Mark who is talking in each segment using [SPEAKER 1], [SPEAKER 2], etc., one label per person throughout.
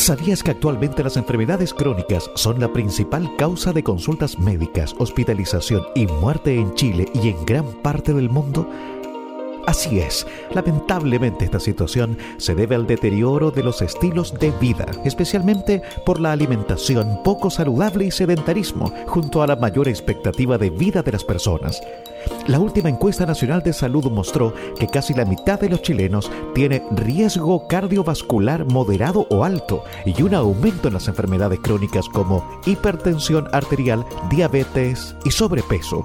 [SPEAKER 1] ¿Sabías que actualmente las enfermedades crónicas son la principal causa de consultas médicas, hospitalización y muerte en Chile y en gran parte del mundo? Así es, lamentablemente esta situación se debe al deterioro de los estilos de vida, especialmente por la alimentación poco saludable y sedentarismo, junto a la mayor expectativa de vida de las personas. La última encuesta nacional de salud mostró que casi la mitad de los chilenos tiene riesgo cardiovascular moderado o alto y un aumento en las enfermedades crónicas como hipertensión arterial, diabetes y sobrepeso.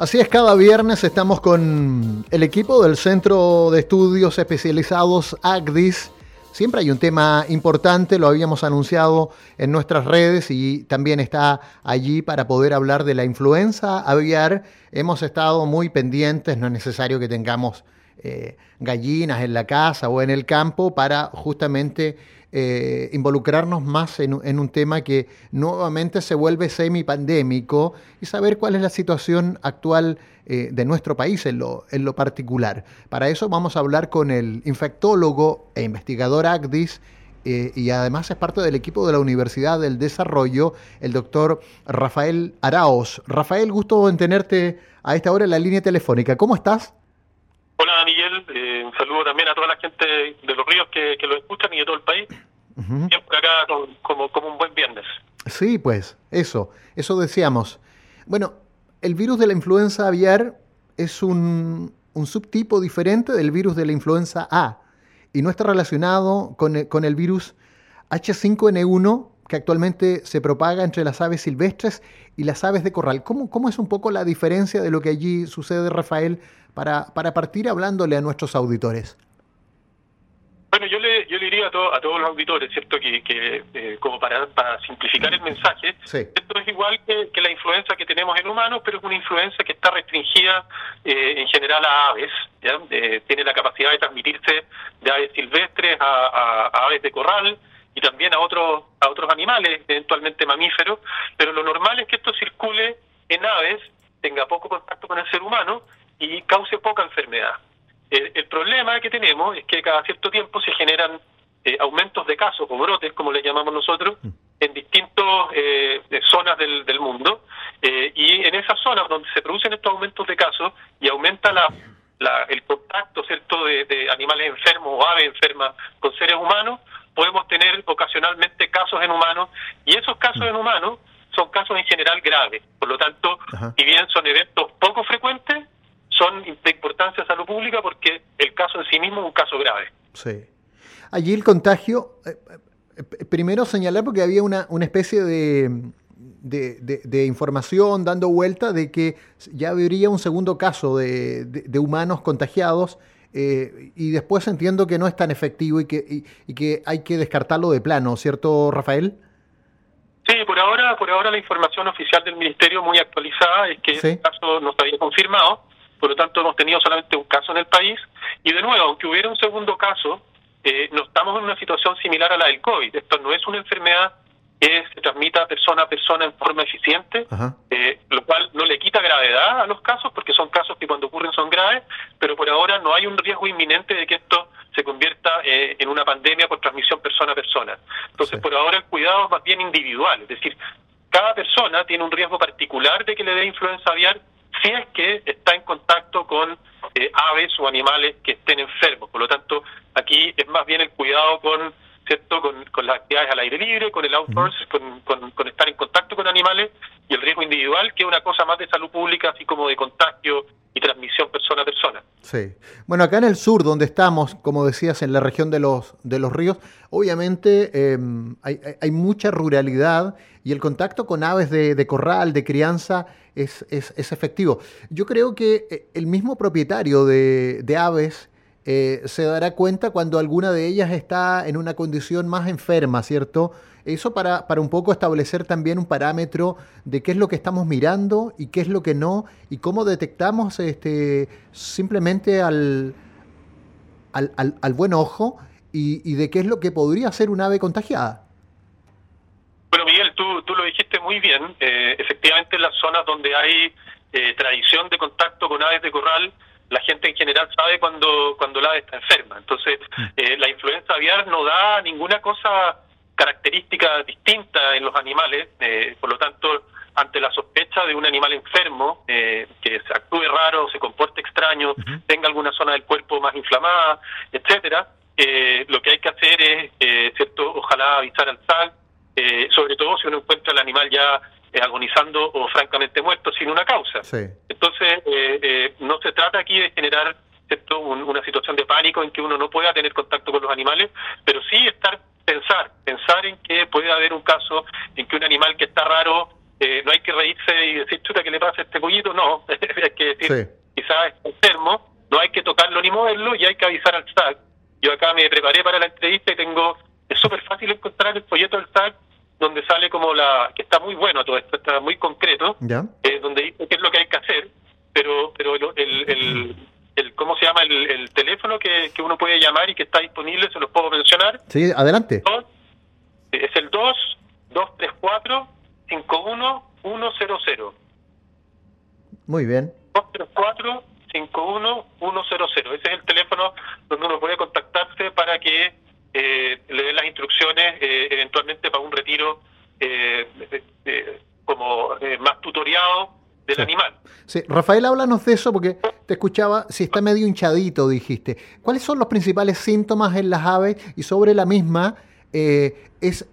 [SPEAKER 2] Así es, cada viernes estamos con el equipo del Centro de Estudios Especializados ACDIS. Siempre hay un tema importante, lo habíamos anunciado en nuestras redes y también está allí para poder hablar de la influenza aviar. Hemos estado muy pendientes, no es necesario que tengamos eh, gallinas en la casa o en el campo para justamente eh, involucrarnos más en, un tema que nuevamente se vuelve semipandémico y saber cuál es la situación actual eh, de nuestro país en lo, particular. Para eso vamos a hablar con el infectólogo e investigador ACDIS, eh, y además es parte del equipo de la Universidad del Desarrollo, el doctor Rafael Araos. Rafael, gusto en tenerte a esta hora en la línea telefónica. ¿Cómo estás?
[SPEAKER 3] Hola Miguel, eh, un saludo también a toda la gente de los ríos que, lo escuchan y de todo el país. Siempre acá como, como un buen viernes.
[SPEAKER 2] Sí, pues, eso, eso decíamos. Bueno, el virus de la influenza aviar es un, un subtipo diferente del virus de la influenza A y no está relacionado con el, con el virus H5N1 que actualmente se propaga entre las aves silvestres y las aves de corral. ¿Cómo, cómo es un poco la diferencia de lo que allí sucede, Rafael, para, para partir hablándole a nuestros auditores?
[SPEAKER 3] Bueno, yo le, yo le diría a, a todos los auditores, ¿cierto? Que, que eh, como para, para simplificar el mensaje, esto es igual que, la influenza que tenemos en humanos, pero es una influenza que está restringida eh, en general a aves, ¿ya? Eh, tiene la capacidad de transmitirse de aves silvestres a, a, aves de corral y también a otros, a otros animales, eventualmente mamíferos, pero lo normal es que esto circule en aves, tenga poco contacto con el ser humano y cause poca enfermedad. El, problema que tenemos es que cada cierto tiempo se generan eh, aumentos de casos o brotes, como le llamamos nosotros, mm. en distintas eh, zonas del, del mundo. Eh, y en esas zonas donde se producen estos aumentos de casos y aumenta la, la, el contacto cierto de, de, animales enfermos o aves enfermas con seres humanos, podemos tener ocasionalmente casos en humanos. Y esos casos mm. en humanos son casos en general graves. Por lo tanto, si bien son eventos poco frecuentes, son de importancia a salud pública porque el caso en sí mismo es un caso grave.
[SPEAKER 2] Sí. Allí el contagio, eh, eh, primero señalar porque había una, una especie de, de, información dando vuelta de que ya habría un segundo caso de, humanos contagiados eh, y después entiendo que no es tan efectivo y que, y, que hay que descartarlo de plano, ¿cierto, Rafael?
[SPEAKER 3] Sí, por ahora, por ahora la información oficial del Ministerio muy actualizada es que el caso no se había confirmado por lo tanto hemos tenido solamente un caso en el país y de nuevo, aunque hubiera un segundo caso, eh, no estamos en una situación similar a la del COVID. Esto no es una enfermedad que se transmita persona a persona en forma eficiente, eh, lo cual no le quita gravedad a los casos, porque son casos que cuando ocurren son graves, pero por ahora no hay un riesgo inminente de que esto se convierta eh, en una pandemia por transmisión persona a persona. Entonces, por ahora el cuidado es más bien individual, es decir, cada persona tiene un riesgo particular de que le dé influenza aviar si es que está en contacto con eh, aves o animales que estén enfermos. Por lo tanto, aquí es más bien el cuidado con cierto con, con las actividades al aire libre, con el outdoors, con, con, estar en contacto con animales y el riesgo individual, que es una cosa más de salud pública, así como de contagio y transmisión persona a persona.
[SPEAKER 2] Sí. Bueno, acá en el sur, donde estamos, como decías, en la región de los, de los ríos, obviamente em, hay, hay, mucha ruralidad y el contacto con aves de, de corral, de crianza, es, es, es, efectivo. Yo creo que eh, el mismo propietario de, de aves se dará cuenta cuando alguna de ellas está en una condición más enferma, ¿cierto? Eso para, para, un poco establecer también un parámetro de qué es lo que estamos mirando y qué es lo que no, y cómo detectamos este, simplemente al, al, al, buen ojo y, y, de qué es lo que podría ser un ave contagiada.
[SPEAKER 3] Bueno, Miguel, tú, tú lo dijiste muy bien. Eh, efectivamente, en las zonas donde hay eh, tradición de contacto con aves de corral, la gente en general sabe cuando, cuando la ave está enferma. Entonces, mm. eh, la influenza aviar no da ninguna cosa característica distinta en los animales, por lo tanto, ante la sospecha de un animal enfermo, que se actúe raro, se comporte extraño, tenga alguna zona del cuerpo más inflamada, etcétera, lo que hay que hacer es, cierto, ojalá avisar al SAC, eh, sobre todo si uno encuentra el animal ya eh, agonizando o francamente muerto sin una causa. Entonces, eh, no se trata aquí de generar una situación de pánico en que uno no pueda tener contacto con los animales, pero sí estar pensar, pensar en que puede haber un caso en que un animal que está raro, no hay que reírse y decir, chuta, ¿qué le pasa a este pollito? No, hay que decir, quizás está enfermo, no hay que tocarlo ni moverlo y hay que avisar al SAC. Yo acá me preparé para la entrevista y tengo, es súper fácil encontrar el folleto del SAC donde sale como la, que está muy bueno todo esto, está muy concreto, eh, donde dice qué es lo que hay que hacer, pero pero el, el, ¿cómo se llama? El, teléfono que, que, uno puede llamar y que está disponible, se los puedo mencionar.
[SPEAKER 2] Sí, adelante.
[SPEAKER 3] es el 2 234 51100.
[SPEAKER 2] Muy bien.
[SPEAKER 3] 234 51100. Ese es el teléfono donde uno puede contactarse para que eh, le den las instrucciones eh, eventualmente para un retiro eh, como más tutoriado del animal.
[SPEAKER 2] Sí, Rafael, háblanos de eso porque te escuchaba, si está medio hinchadito, dijiste. ¿Cuáles son los principales síntomas en las aves y sobre la misma? es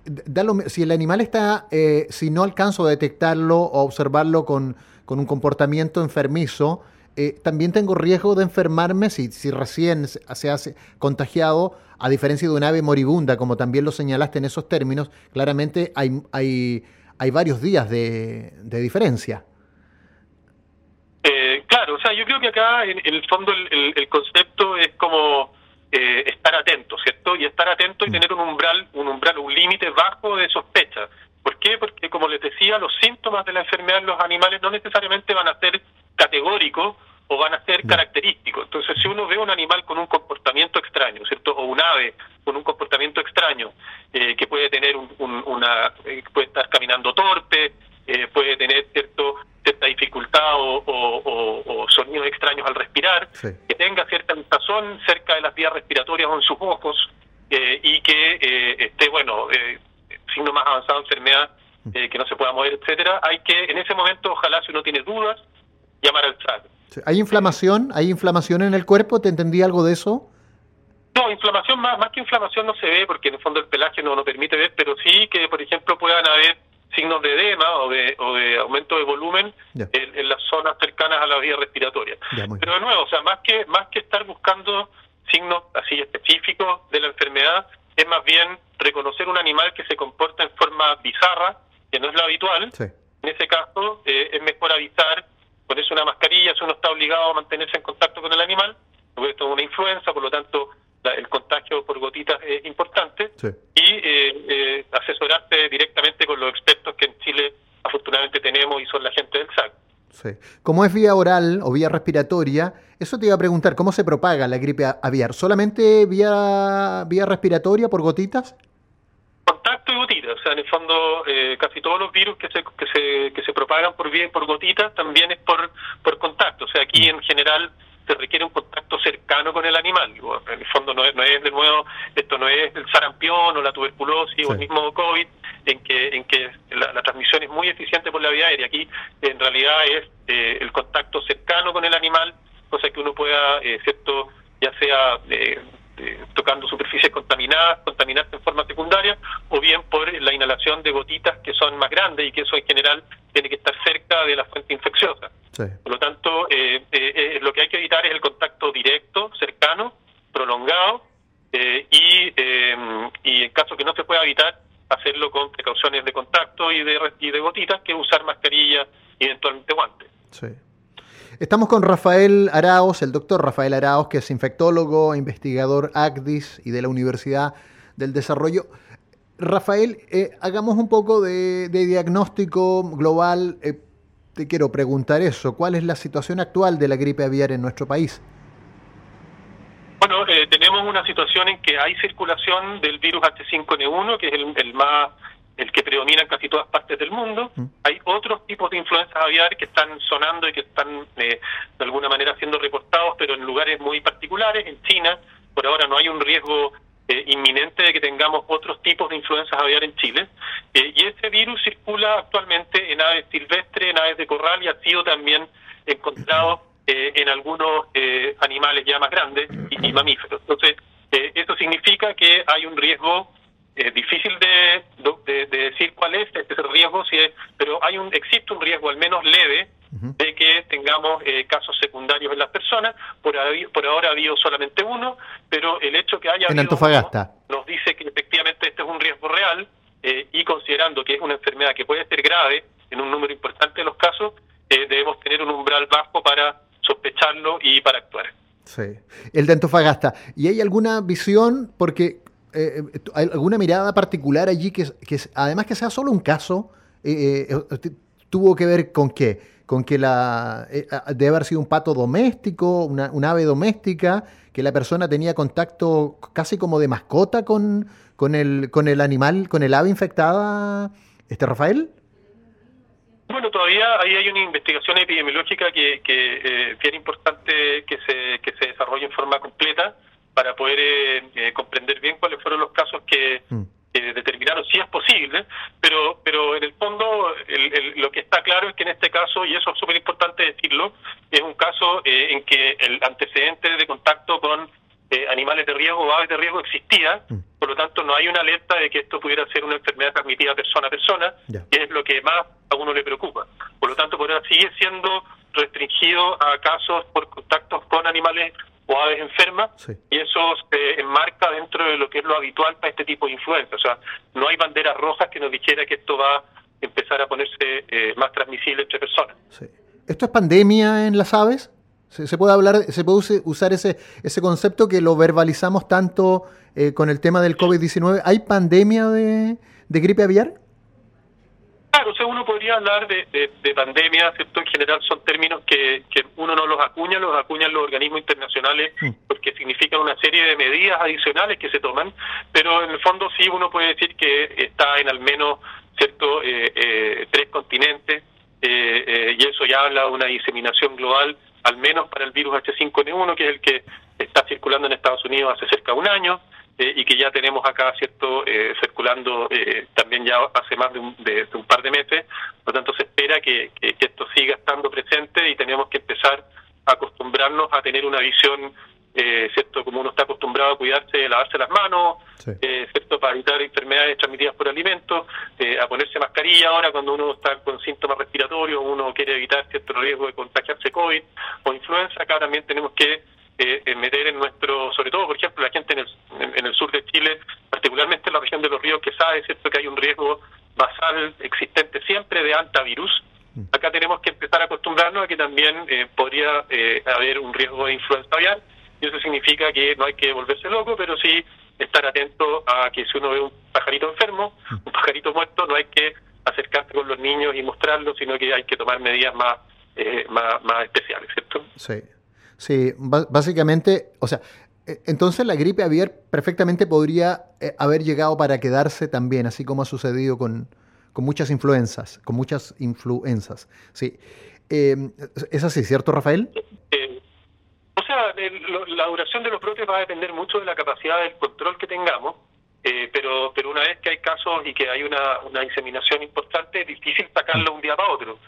[SPEAKER 2] si el animal está, si no alcanzo a detectarlo o observarlo con, con un comportamiento enfermizo, también tengo riesgo de enfermarme si, si recién se hace contagiado a diferencia de un ave moribunda, como también lo señalaste en esos términos, claramente hay, hay, hay varios días de, diferencia.
[SPEAKER 3] Eh, claro, o sea, yo creo que acá en, el fondo el, concepto es como eh, estar atento, ¿cierto? Y estar atento y mm. tener un umbral, un umbral, un límite bajo de sospecha. ¿Por qué? Porque como les decía, los síntomas de la enfermedad en los animales no necesariamente van a ser categóricos o van a ser característicos. Entonces, si uno ve un animal con un comportamiento extraño, ¿cierto? O un ave con un comportamiento extraño, eh, que puede tener una, eh, puede estar caminando torpe, eh, puede tener cierto cierta dificultad o, sonidos extraños al respirar, que tenga cierta inflazón cerca de las vías respiratorias o en sus ojos, y que esté, bueno, signo más avanzado de enfermedad, que no se pueda mover, etcétera, hay que, en ese momento, ojalá si uno tiene dudas, llamar al SAC
[SPEAKER 2] ¿Hay inflamación? ¿Hay inflamación en el cuerpo? ¿Te entendí algo de eso?
[SPEAKER 3] No, inflamación más, más que inflamación no se ve porque en el fondo el pelaje no nos permite ver, pero sí que, por ejemplo, puedan haber signos de edema o de, o de aumento de volumen en, las zonas cercanas a la vía respiratoria. pero de nuevo, o sea, más que, más que estar buscando signos así específicos de la enfermedad, es más bien reconocer un animal que se comporta en forma bizarra, que no es lo habitual. En ese caso, eh, es mejor avisar ponerse una mascarilla si uno está obligado a mantenerse en contacto con el animal, porque esto es una influenza, por lo tanto el contagio por gotitas es importante, y eh, eh, asesorarse directamente con los expertos que en Chile afortunadamente tenemos y son la gente del SAC.
[SPEAKER 2] Sí. Como es vía oral o vía respiratoria, eso te iba a preguntar, ¿cómo se propaga la gripe aviar? ¿Solamente vía, vía respiratoria por gotitas?
[SPEAKER 3] contacto y gotitas. O sea, en el fondo, eh, casi todos los virus que se, que se, que se propagan por, por gotitas también es por, por contacto. O sea, aquí en general se requiere un contacto cercano con el animal. En el fondo no es, no es de nuevo, esto no es el sarampión o la tuberculosis o el mismo COVID, en que, en que la, transmisión es muy eficiente por la vía aérea. Aquí en realidad es eh, el contacto cercano con el animal, cosa que uno pueda, eh, ¿cierto? ya sea eh, eh, tocando superficies contaminadas, contaminarse en forma secundaria, o bien por la inhalación de gotitas que son más grandes y que eso en general tiene que estar cerca de la fuente infecciosa. Por lo tanto, eh, eh, lo que hay que evitar es el contacto directo, cercano, prolongado, y, y en caso que no se pueda evitar, hacerlo con precauciones de contacto y de, y de gotitas, que usar mascarilla y eventualmente guantes.
[SPEAKER 2] Sí. Estamos con Rafael Araos, el doctor Rafael Araos, que es infectólogo, investigador ACDIS y de la Universidad del Desarrollo. Rafael, eh, hagamos un poco de, diagnóstico global. Eh, te quiero preguntar eso. ¿Cuál es la situación actual de la gripe aviar en nuestro país?
[SPEAKER 3] Bueno, eh, tenemos una situación en que hay circulación del virus H5N1, que es el más el que predomina en casi todas partes del mundo. Mm. Hay otros tipos de influencias aviar que están sonando y que están eh, de alguna manera siendo reportados, pero en lugares muy particulares. En China, por ahora no hay un riesgo eh, inminente de que tengamos otros tipos de influencias aviar en Chile. Eh, y ese virus circula actualmente en aves silvestres, en aves de corral y ha sido también encontrado en algunos animales ya más grandes y, y mamíferos. Entonces, eso significa que hay un riesgo es difícil de, decir cuál es este riesgo, si es, pero hay un existe un riesgo al menos leve de que tengamos eh, casos secundarios en las personas. Por, por ahora ha habido solamente uno, pero el hecho que haya
[SPEAKER 2] en Antofagasta
[SPEAKER 3] nos dice que efectivamente este es un riesgo real eh, y considerando que es una enfermedad que puede ser grave en un número importante de los casos, eh, debemos tener un umbral bajo para sospecharlo y para actuar.
[SPEAKER 2] Sí, el de Antofagasta. ¿Y hay alguna visión? Porque eh, eh, ¿hay alguna mirada particular allí que, además que sea solo un caso, eh, tuvo que ver con qué? Con que la debe haber sido un pato doméstico, una, un ave doméstica, que la persona tenía contacto casi como de mascota con, con, el, con el animal, con el ave infectada, este Rafael.
[SPEAKER 3] Bueno, todavía ahí hay una investigación epidemiológica que, que bien importante que se, que se desarrolle en forma completa para poder eh, eh, comprender bien cuáles fueron los casos que, mm. determinaron si es posible, pero pero en el fondo lo que está claro es que en este caso, y eso es súper importante decirlo, es un caso eh, en que el antecedente de contacto con animales de riesgo o aves de riesgo existía, mm. por lo tanto no hay una alerta de que esto pudiera ser una enfermedad transmitida persona a persona, que es lo que más a uno le preocupa. Por lo tanto, por ahora sigue siendo restringido a casos por contactos con animales o aves enfermas y eso se enmarca dentro de lo que es lo habitual para este tipo de influenza. O sea, no hay banderas rojas que nos dijera que esto va a empezar a ponerse eh, más transmisible entre personas.
[SPEAKER 2] ¿Esto es pandemia en las aves? ¿Se, puede hablar, se puede usar ese, ese concepto que lo verbalizamos tanto eh, con el tema del COVID-19? ¿Hay pandemia de, de gripe aviar?
[SPEAKER 3] Claro, o sea, uno podría hablar de, de, pandemia, ¿cierto? En general son términos que, que, uno no los acuña, los acuñan los organismos internacionales mm. porque significan una serie de medidas adicionales que se toman, pero en el fondo sí uno puede decir que está en al menos, ¿cierto?, eh, eh, tres continentes eh, y eso ya habla de una diseminación global, al menos para el virus H5N1, que es el que está circulando en Estados Unidos hace cerca de un año. Eh, y que ya tenemos acá, ¿cierto?, eh, circulando eh, también ya hace más de un, de, un, par de meses. Por lo tanto, se espera que, que, esto siga estando presente y tenemos que empezar a acostumbrarnos a tener una visión, ¿cierto?, como uno está acostumbrado a cuidarse, lavarse las manos, ¿cierto?, para evitar enfermedades transmitidas por alimentos, a ponerse mascarilla ahora cuando uno está con síntomas respiratorios, uno quiere evitar cierto riesgo de contagiarse COVID o influenza. Acá también tenemos que eh, meter en nuestro, sobre todo, por ejemplo, la gente en el, en, el sur de Chile, particularmente en la región de los ríos, que sabe, ¿cierto?, que hay un riesgo basal existente siempre de antivirus. Mm. Acá tenemos que empezar a acostumbrarnos a que también eh, podría eh, haber un riesgo de influenza aviar, y eso significa que no hay que volverse loco, pero sí estar atento a que si uno ve un pajarito enfermo, mm. un pajarito muerto, no hay que acercarse con los niños y mostrarlo, sino que hay que tomar medidas más, eh, más, más especiales, ¿cierto?
[SPEAKER 2] Sí. Sí, básicamente, o sea, e, entonces la gripe aviar perfectamente podría eh, haber llegado para quedarse también, así como ha sucedido con, con muchas influencias, con muchas influencias. Sí. Em, ¿Es así, cierto, Rafael?
[SPEAKER 3] Eh, o sea, la duración de los brotes va a depender mucho de la capacidad del control que tengamos, eh, pero, pero una vez que hay casos y que hay una, una diseminación importante, es difícil sacarlo un día para otro.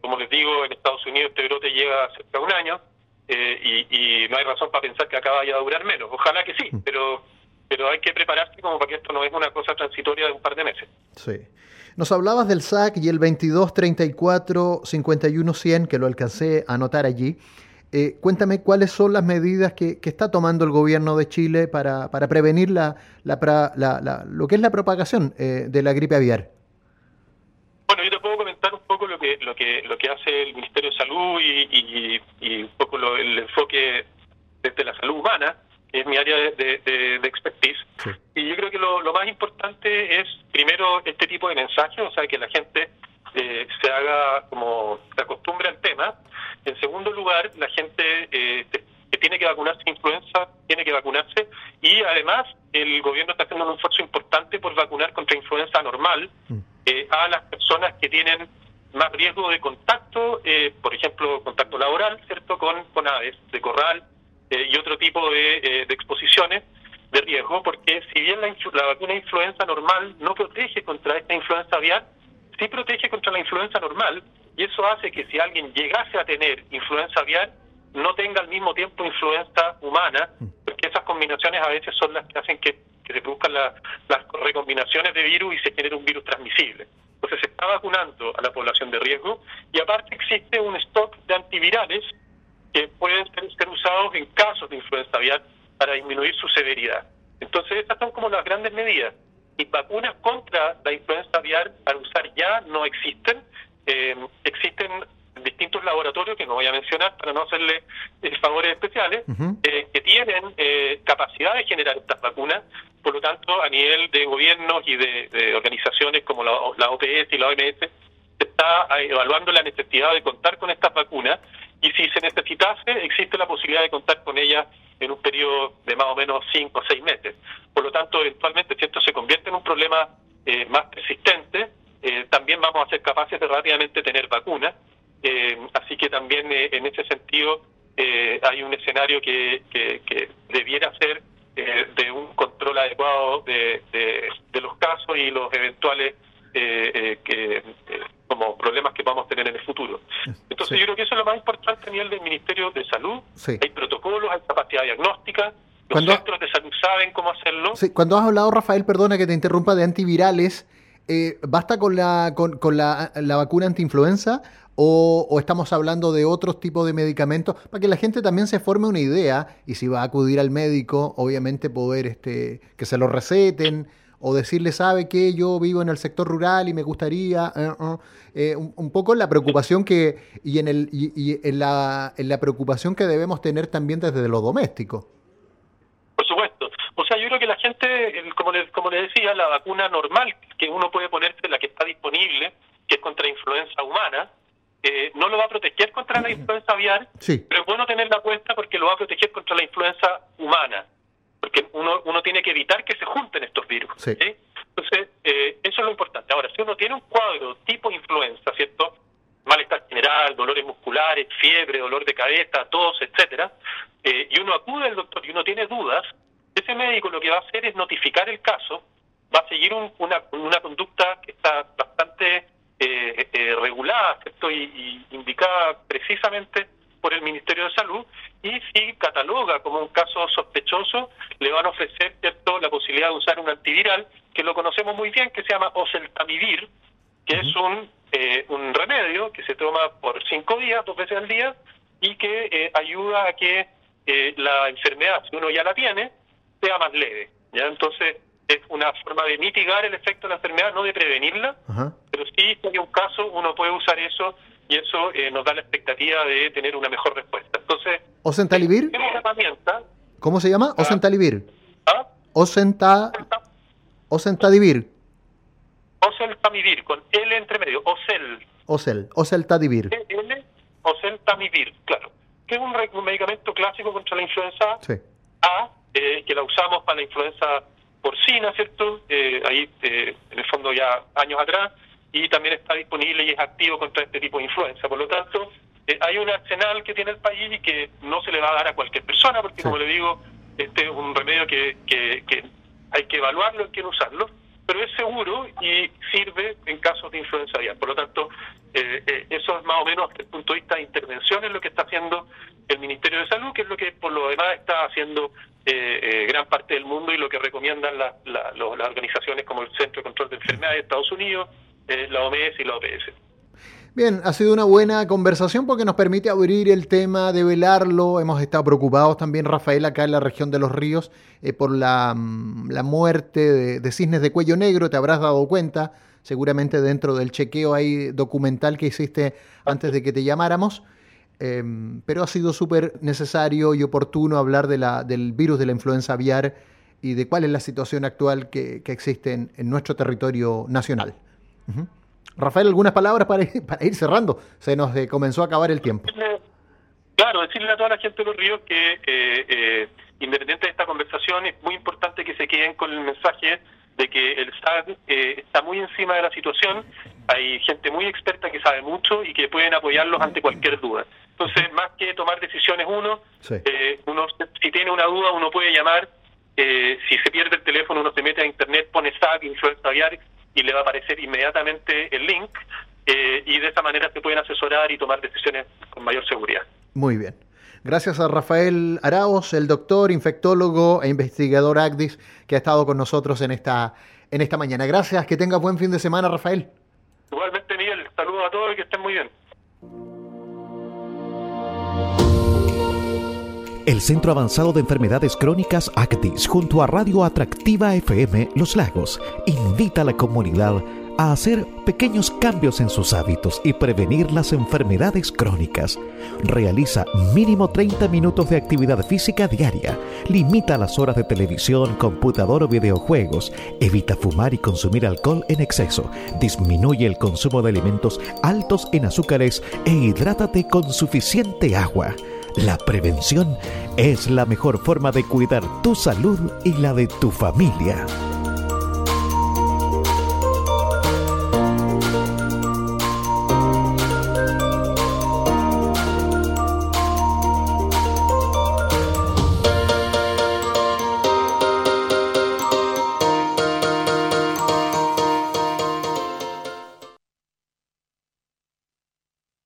[SPEAKER 3] como les digo, en Estados Unidos este brote llega cerca de un año, eh, y, no hay razón para pensar que acá vaya a durar menos. Ojalá que sí, mm. pero pero hay que prepararse como para que esto no es una cosa transitoria de un par de meses.
[SPEAKER 2] Sí. Nos hablabas del SAC y el 22 34 51 100 que lo alcancé a anotar allí. Eh, cuéntame cuáles son las medidas que, que, está tomando el gobierno de Chile para, para prevenir la, la, la, lo que es la propagación eh, de la gripe aviar.
[SPEAKER 3] Bueno, yo te puedo comentar un poco lo que lo que lo que hace el Ministerio de Salud y, un poco el enfoque desde la salud humana, que es mi área de, de, expertise. Y yo creo que lo, más importante es, primero, este tipo de mensajes, o sea, que la gente eh, se haga como se acostumbre al tema. En segundo lugar, la gente eh, que tiene que vacunarse influenza tiene que vacunarse y además el gobierno está haciendo un esfuerzo importante por vacunar contra influenza normal mm. Eh, a las personas que tienen más riesgo de contacto, eh, por ejemplo, contacto laboral, ¿cierto?, con, con aves de corral eh, y otro tipo de, exposiciones de riesgo, porque si bien la, la vacuna influenza normal no protege contra esta influenza aviar, sí protege contra la influenza normal y eso hace que si alguien llegase a tener influenza aviar, no tenga al mismo tiempo influenza humana, mm. porque esas combinaciones a veces son las que hacen que, se produzcan las recombinaciones de virus y se genere un virus transmisible. Entonces se está vacunando a la población de riesgo y aparte existe un stock de antivirales que pueden ser, usados en casos de influenza aviar para disminuir su severidad. Entonces estas son como las grandes medidas. Y vacunas contra la influenza aviar al usar ya no existen. Eh, existen distintos laboratorios, que no voy a mencionar para no hacerle eh, favores especiales, eh, que tienen eh, capacidad de generar estas vacunas. Por lo tanto, a nivel de gobiernos y de, organizaciones como la, OPS y la OMS, se está evaluando la necesidad de contar con estas vacunas y si se necesitase, existe la posibilidad de contar con ellas en un periodo de más o menos cinco o seis meses. Por lo tanto, eventualmente, si esto se convierte en un problema más persistente, también vamos a ser capaces de rápidamente tener vacunas eh, así que también eh, en ese sentido eh, hay un escenario que, que, debiera ser de un control adecuado de, de, los casos y los eventuales que, como problemas que vamos a tener en el futuro. Entonces yo creo que eso es lo más importante a nivel del Ministerio de Salud. Hay protocolos, hay capacidad diagnóstica. Los centros de salud saben cómo hacerlo.
[SPEAKER 2] Cuando has hablado, Rafael, perdona que te interrumpa, de antivirales, ¿basta con la, con, la, vacuna antiinfluenza o, estamos hablando de otros tipos de medicamentos, para que la gente también se forme una idea y si va a acudir al médico, obviamente poder este, que se lo receten o decirle, sabe que yo vivo en el sector rural y me gustaría, eh, eh, eh, un, poco la preocupación que, y, en, el, y, en, la, en la preocupación que debemos tener también desde lo doméstico.
[SPEAKER 3] Por supuesto. O sea, yo gente, como le, como le decía, la vacuna normal que uno puede ponerse, la que está disponible, que es contra influenza humana, eh, no lo va a proteger contra la influenza aviar, pero es bueno tenerla cuenta porque lo va a proteger contra la influenza humana, porque uno, uno tiene que evitar que se junten estos virus. Entonces, eh, eso es lo importante. Ahora, si uno tiene un cuadro tipo influenza, ¿cierto? Malestar general, dolores musculares, fiebre, dolor de cabeza, tos, etcétera, eh, y uno acude al doctor y uno tiene dudas, ese médico lo que va a hacer es notificar el caso, va a seguir una, una conducta que está bastante eh, eh, regulada ¿cierto? Y, indicada precisamente por el Ministerio de Salud. Y si cataloga como un caso sospechoso le van a ofrecer cierto la posibilidad de usar un antiviral que lo conocemos muy bien que se llama oseltamivir que es un eh, un remedio que se toma por cinco días dos veces al día y que eh, ayuda a que la enfermedad si uno ya la tiene sea más leve ya entonces es una forma de mitigar el efecto de la enfermedad, no de prevenirla, pero sí en un caso uno puede usar eso y eso eh, nos da la expectativa de tener una mejor respuesta. Entonces, herramienta.
[SPEAKER 2] ¿Cómo se llama? Ocentalivir. ¿Ah? Ocenta... Ocentadivir.
[SPEAKER 3] Oseltamivir, con L entre medio, Ocel.
[SPEAKER 2] Ocel, Oseltadivir.
[SPEAKER 3] L, Oseltamivir, claro. Que es un, medicamento clásico contra la influenza A, eh, que la usamos para la influenza porcina, ¿cierto? Eh, ahí, eh, en el fondo, ya años atrás, y también está disponible y es activo contra este tipo de influenza. Por lo tanto, eh, hay un arsenal que tiene el país y que no se le va a dar a cualquier persona, porque, como le digo, este es un remedio que, que, hay que evaluarlo, hay que usarlo, pero es seguro y sirve en casos de influenza aviar. Por lo tanto, eso es más o menos desde el punto de vista de intervención en lo que está haciendo el Ministerio de Salud, que es lo que por lo demás está haciendo eh, eh, gran parte del mundo y lo que recomiendan las organizaciones como el Centro de Control de Enfermedades de Estados Unidos, eh, la OMS y la OPS.
[SPEAKER 2] Bien, ha sido una buena conversación porque nos permite abrir el tema, develarlo. Hemos estado preocupados también, Rafael, acá en la región de los ríos, por la, mm, muerte de, cisnes de cuello negro, te habrás dado cuenta seguramente dentro del chequeo hay documental que hiciste antes de que te llamáramos. Em, pero ha sido súper necesario y oportuno hablar de la, del virus de la influenza aviar y de cuál es la situación actual que, existe en, nuestro territorio nacional. Rafael, algunas palabras para ir, para ir cerrando. Se nos eh, comenzó a acabar el tiempo.
[SPEAKER 3] Claro, decirle a toda la gente de los ríos que, eh, eh, independiente de esta conversación, es muy importante que se queden con el mensaje de que el SAD está muy encima de la situación. Hay gente muy experta que sabe mucho y que pueden apoyarlos ante cualquier duda. Entonces, más que tomar decisiones uno, eh, uno si tiene una duda, uno puede llamar. Eh, si se pierde el teléfono, uno se mete a internet, pone SAC, influenza aviar y le va a aparecer inmediatamente el link. Eh, y de esa manera se pueden asesorar y tomar decisiones con mayor seguridad.
[SPEAKER 2] Muy bien. Gracias a Rafael Araos, el doctor, infectólogo e investigador ACDIS, que ha estado con nosotros en esta, en esta mañana. Gracias, que tenga buen fin de semana, Rafael.
[SPEAKER 3] Igualmente, Miguel, saludos a todos y que estén muy bien.
[SPEAKER 1] El Centro Avanzado de Enfermedades Crónicas ACTIS, junto a Radio Atractiva FM Los Lagos, invita a la comunidad a hacer pequeños cambios en sus hábitos y prevenir las enfermedades crónicas. Realiza mínimo 30 minutos de actividad física diaria. Limita las horas de televisión, computador o videojuegos. Evita fumar y consumir alcohol en exceso. Disminuye el consumo de alimentos altos en azúcares e hidrátate con suficiente agua. La prevención es la mejor forma de cuidar tu salud y la de tu familia.